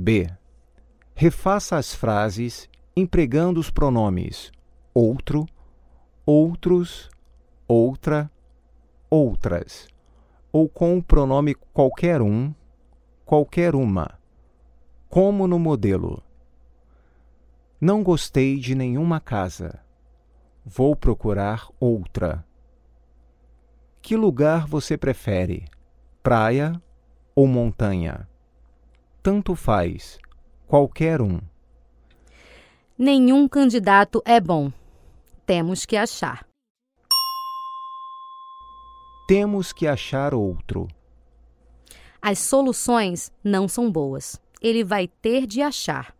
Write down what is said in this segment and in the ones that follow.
B. Refaça as frases empregando os pronomes outro, outros, outra, outras, ou com o pronome qualquer um, qualquer uma, como no modelo. Não gostei de nenhuma casa. Vou procurar outra. Que lugar você prefere? Praia ou montanha? Tanto faz, qualquer um. Nenhum candidato é bom. Temos que achar. Temos que achar outro. As soluções não são boas. Ele vai ter de achar.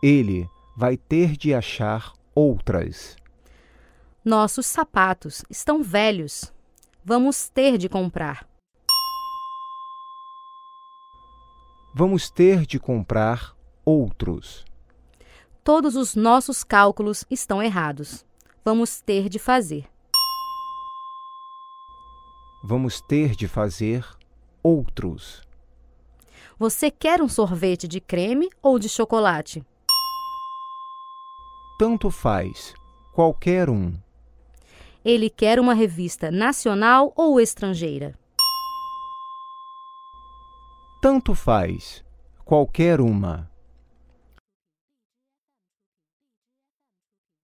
Ele vai ter de achar outras. Nossos sapatos estão velhos. Vamos ter de comprar. Vamos ter de comprar outros. Todos os nossos cálculos estão errados. Vamos ter de fazer. Vamos ter de fazer outros. Você quer um sorvete de creme ou de chocolate? Tanto faz, qualquer um. Ele quer uma revista nacional ou estrangeira? Tanto faz, qualquer uma.